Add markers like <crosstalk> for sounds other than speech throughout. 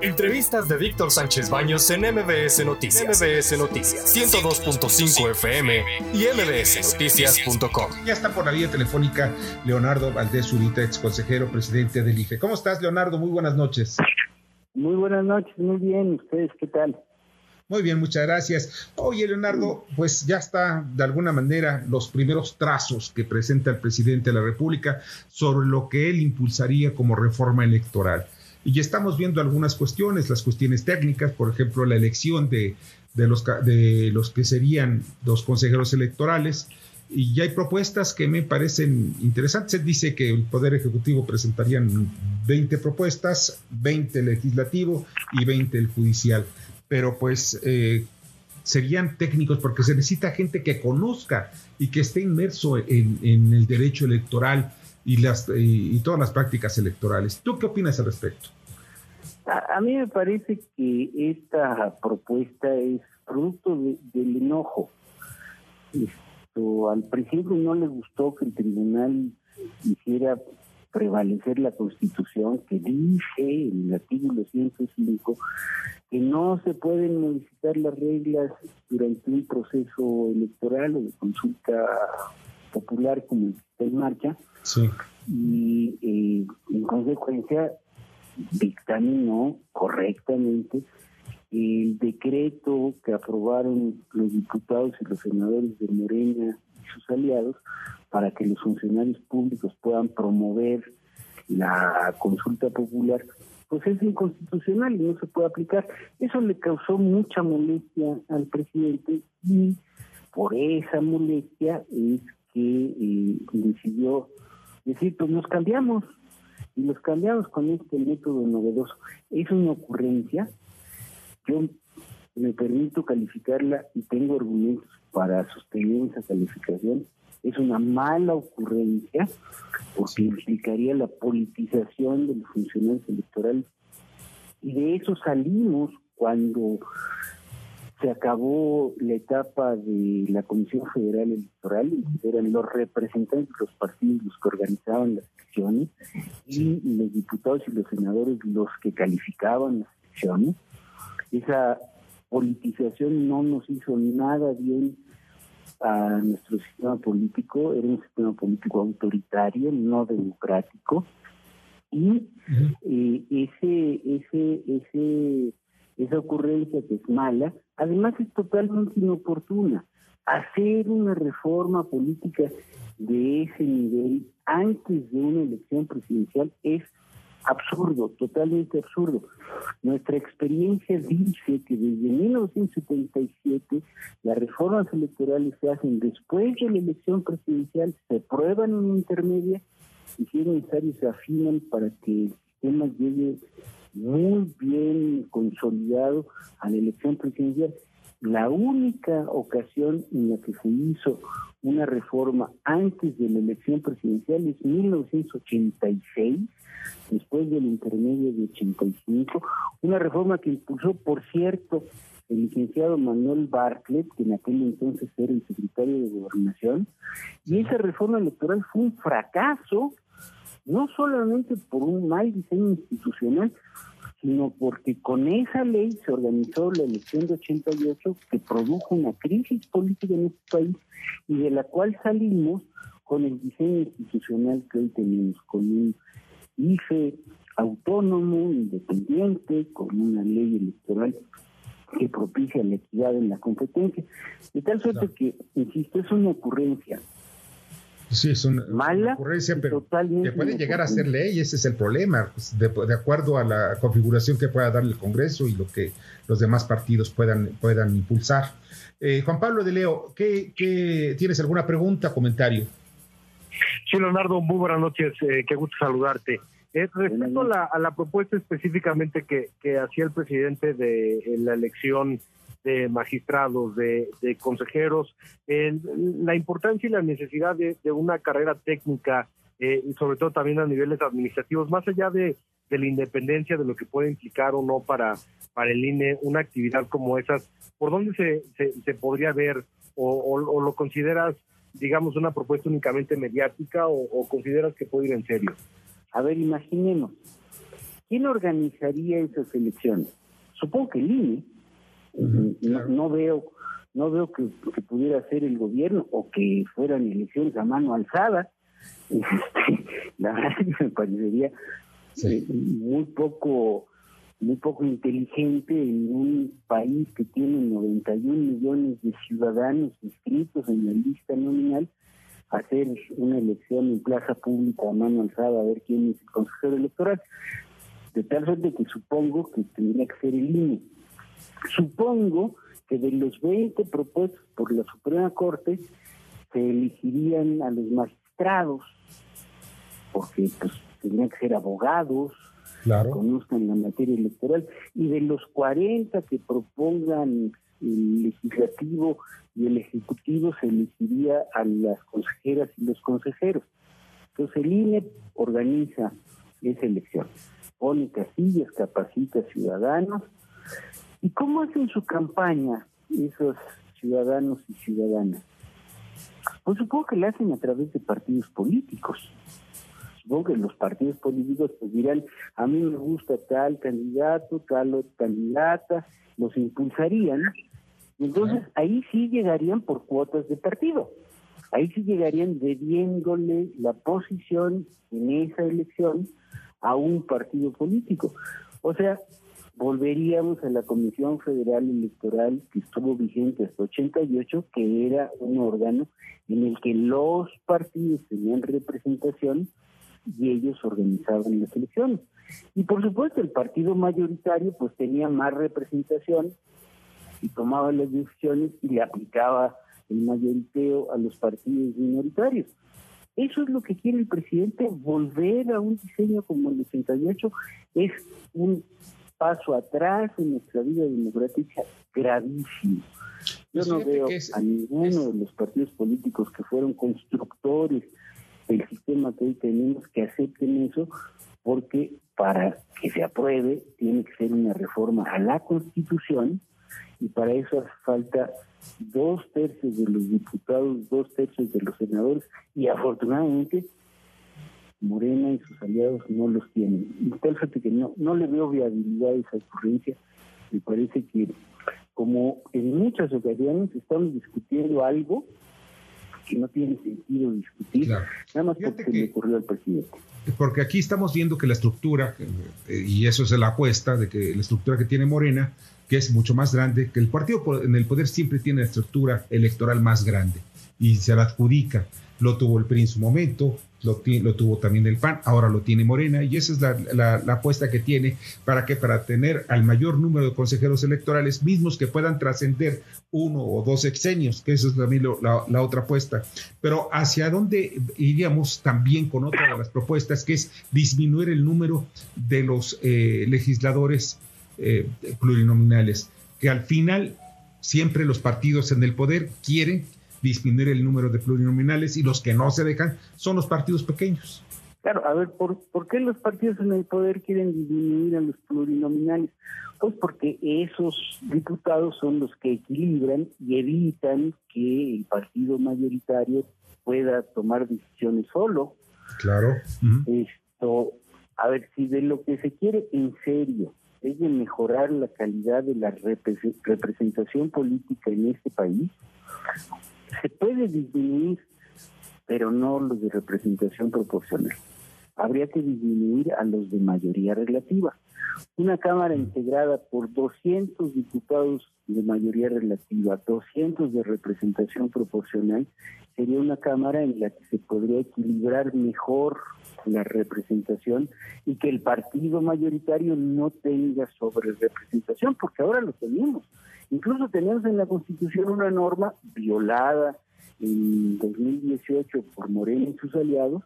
Entrevistas de Víctor Sánchez Baños en MBS Noticias. MBS Noticias 102.5 FM y mbsnoticias.com. Ya está por la vía telefónica Leonardo Valdés Zurita, ex consejero presidente del IFE. ¿Cómo estás, Leonardo? Muy buenas noches. Muy buenas noches, muy bien. ¿Ustedes qué tal? Muy bien, muchas gracias. Oye, Leonardo, pues ya está de alguna manera los primeros trazos que presenta el presidente de la República sobre lo que él impulsaría como reforma electoral. Y estamos viendo algunas cuestiones, las cuestiones técnicas, por ejemplo, la elección de, los, de los que serían los consejeros electorales. Y ya hay propuestas que me parecen interesantes. Se dice que el Poder Ejecutivo presentarían 20 propuestas, 20 el legislativo y 20 el judicial. Pero pues eh, serían técnicos porque se necesita gente que conozca y que esté inmerso en, el derecho electoral y, las, y todas las prácticas electorales. ¿Tú qué opinas al respecto? A, mí me parece que esta propuesta es producto del enojo. Esto, al presidente no le gustó que el tribunal hiciera prevalecer la constitución que dice en el artículo 105 que no se pueden modificar las reglas durante un proceso electoral o de consulta popular como está en marcha. Y eh, en consecuencia dictaminó correctamente el decreto que aprobaron los diputados y los senadores de Morena y sus aliados para que los funcionarios públicos puedan promover la consulta popular, pues es inconstitucional y no se puede aplicar. Eso le causó mucha molestia al presidente y por esa molestia es que eh, decidió decir, pues nos cambiamos, y los cambiamos con este método novedoso. Es una ocurrencia, yo me permito calificarla y tengo argumentos para sostener esa calificación. Es una mala ocurrencia porque implicaría la politización de los funcionarios electorales. Y de eso salimos cuando se acabó la etapa de la Comisión Federal Electoral, eran los representantes de los partidos los que organizaban las elecciones y los diputados y los senadores los que calificaban las elecciones. Esa politización no nos hizo nada bien a nuestro sistema político, era un sistema político autoritario, no democrático, y eh, ese, ese, ese esa ocurrencia que es mala, además es totalmente inoportuna. Hacer una reforma política de ese nivel antes de una elección presidencial es absurdo, totalmente absurdo. Nuestra experiencia dice que desde 1977 las reformas electorales se hacen después de la elección presidencial, se prueban en intermedia y si es necesario se afinan para que el sistema llegue muy bien consolidado a la elección presidencial. La única ocasión en la que se hizo una reforma antes de la elección presidencial es 1986, después del intermedio de 85, una reforma que impulsó, por cierto, el licenciado Manuel Bartlett, que en aquel entonces era el secretario de Gobernación, y esa reforma electoral fue un fracaso no solamente por un mal diseño institucional, sino porque con esa ley se organizó la elección de 88 que produjo una crisis política en este país y de la cual salimos con el diseño institucional que hoy tenemos, con un IFE autónomo, independiente, con una ley electoral que propicia la equidad en la competencia. De tal suerte que, insisto, es una ocurrencia Sí, es una, Mala, ocurrencia, pero que puede llegar a ser ley, ese es el problema, pues, de, acuerdo a la configuración que pueda dar el Congreso y lo que los demás partidos puedan, puedan impulsar. Eh, Juan Pablo de Leo, ¿qué, ¿qué, tienes alguna pregunta, comentario? Sí, Leonardo, muy buenas noches, eh, qué gusto saludarte. Eh, respecto a la, a la, propuesta específicamente que, que hacía el presidente de la elección de magistrados, de, consejeros, la importancia y la necesidad de, una carrera técnica eh, y sobre todo también a niveles administrativos, más allá de, la independencia de lo que puede implicar o no para, para el INE una actividad como esas, ¿por dónde se, se, podría ver o, lo consideras, digamos, una propuesta únicamente mediática o, o consideras que puede ir en serio? A ver, imaginemos, ¿quién organizaría esas elecciones? Supongo que el INE. No, veo no veo que, pudiera ser el gobierno o que fueran elecciones a mano alzada. <laughs> Este, la verdad que me parecería eh, muy poco muy poco inteligente en un país que tiene 91 millones de ciudadanos inscritos en la lista nominal hacer una elección en plaza pública a mano alzada a ver quién es el consejero electoral. De tal suerte que supongo que tendría que ser el INE. Supongo que de los 20 propuestos por la Suprema Corte se elegirían a los magistrados, porque pues tendrían que ser abogados, claro. conozcan la materia electoral, y de los 40 que propongan el legislativo y el ejecutivo se elegiría a las consejeras y los consejeros. Entonces el INE organiza esa elección, pone casillas, capacita ciudadanos. ¿Y cómo hacen su campaña esos ciudadanos y ciudadanas? Pues supongo que la hacen a través de partidos políticos. Supongo que los partidos políticos pues dirán, a mí me gusta tal candidato, tal candidata, los impulsarían entonces ahí sí llegarían por cuotas de partido. Ahí sí llegarían debiéndole la posición en esa elección a un partido político. O sea, volveríamos a la Comisión Federal Electoral que estuvo vigente hasta 88, que era un órgano en el que los partidos tenían representación y ellos organizaban las elecciones. Y por supuesto el partido mayoritario pues tenía más representación y tomaba las decisiones y le aplicaba el mayoriteo a los partidos minoritarios. Eso es lo que quiere el presidente, volver a un diseño como el 88 es un paso atrás en nuestra vida democrática gravísimo. Yo no veo a ninguno de los partidos políticos que fueron constructores del sistema que hoy tenemos que acepten eso, porque para que se apruebe tiene que ser una reforma a la Constitución y para eso hace falta dos tercios de los diputados, dos tercios de los senadores y afortunadamente Morena y sus aliados no los tienen. Y tal que no, no le veo viabilidad a esa ocurrencia. Me parece que como en muchas ocasiones estamos discutiendo algo que no tiene sentido discutir, nada más porque se le ocurrió al presidente. Porque aquí estamos viendo que la estructura, eh, y eso es la apuesta, de que la estructura que tiene Morena que es mucho más grande, que el partido en el poder siempre tiene la estructura electoral más grande y se la adjudica. Lo tuvo el PRI en su momento, lo, lo tuvo también el PAN, ahora lo tiene Morena y esa es la, apuesta que tiene para que para tener al mayor número de consejeros electorales mismos que puedan trascender uno o dos exenios, que eso es también la, otra apuesta. Pero hacia dónde iríamos también con otra de las propuestas, que es disminuir el número de los eh, legisladores eh, plurinominales, que al final siempre los partidos en el poder quieren disminuir el número de plurinominales y los que no se dejan son los partidos pequeños. Claro, a ver, ¿por, ¿por qué los partidos en el poder quieren disminuir a los plurinominales? Pues porque esos diputados son los que equilibran y evitan que el partido mayoritario pueda tomar decisiones solo. Claro. Esto, a ver, si de lo que se quiere en serio es de mejorar la calidad de la representación política en este país, se puede disminuir, pero no los de representación proporcional. Habría que disminuir a los de mayoría relativa. Una Cámara integrada por 200 diputados de mayoría relativa, 200 de representación proporcional, sería una Cámara en la que se podría equilibrar mejor la representación y que el partido mayoritario no tenga sobre representación, porque ahora lo tenemos. Incluso tenemos en la Constitución una norma violada en 2018 por Morena y sus aliados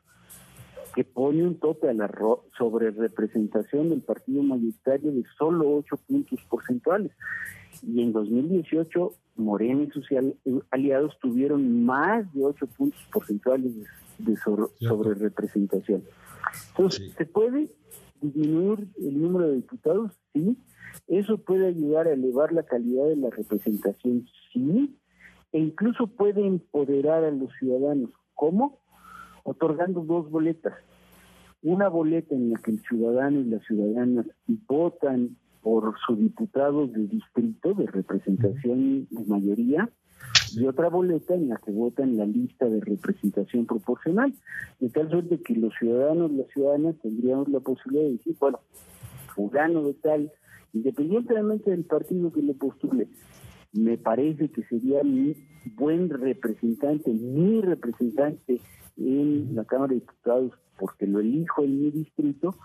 que pone un tope a la sobre representación del partido mayoritario de solo 8 puntos porcentuales. Y en 2018 Morena y sus aliados tuvieron más de 8 puntos porcentuales de sobre, representación. Entonces, ¿se puede disminuir el número de diputados? Sí. ¿Eso puede ayudar a elevar la calidad de la representación? Sí. E incluso puede empoderar a los ciudadanos. ¿Cómo? Otorgando dos boletas. una boleta en la que el ciudadano y las ciudadanas votan por su diputado de distrito de representación de mayoría y otra boleta en la que votan la lista de representación proporcional, de tal suerte que los ciudadanos y las ciudadanas tendríamos la posibilidad de decir, bueno, fulano de tal, independientemente del partido que le postule, me parece que sería mi buen representante, mi representante en la Cámara de Diputados porque lo elijo en mi distrito.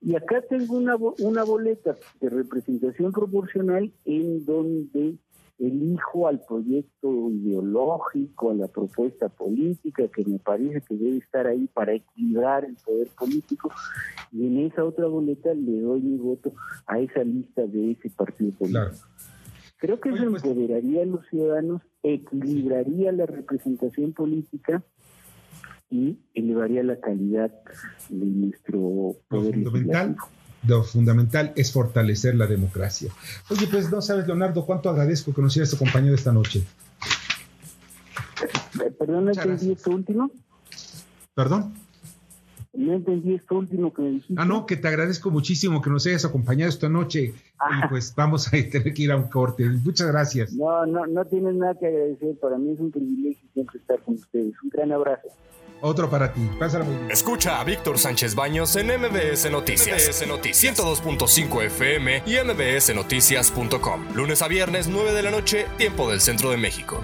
Y acá tengo una, una boleta de representación proporcional en donde elijo al proyecto ideológico, a la propuesta política que me parece que debe estar ahí para equilibrar el poder político y en esa otra boleta le doy mi voto a esa lista de ese partido político. Creo que eso pues empoderaría a los ciudadanos, equilibraría la representación política y elevaría la calidad de nuestro poder lo fundamental, lo fundamental es fortalecer la democracia. Oye, pues no sabes, Leonardo, cuánto agradezco que nos hayas acompañado esta noche. Eh, perdón, ¿no entendí esto último? ¿Perdón? No entendí esto último que me dijiste. Ah, no, que te agradezco muchísimo que nos hayas acompañado esta noche. Y pues vamos a <laughs> tener que ir a un corte. Muchas gracias. No, no, no tienes nada que agradecer. Para mí es un privilegio siempre estar con ustedes. Un gran abrazo. Otro para ti. Pásala muy bien. Escucha a Víctor Sánchez Baños en MBS Noticias. MBS Noticias 102.5 FM y MBSNoticias.com. Lunes a viernes, 9 de la noche, tiempo del centro de México.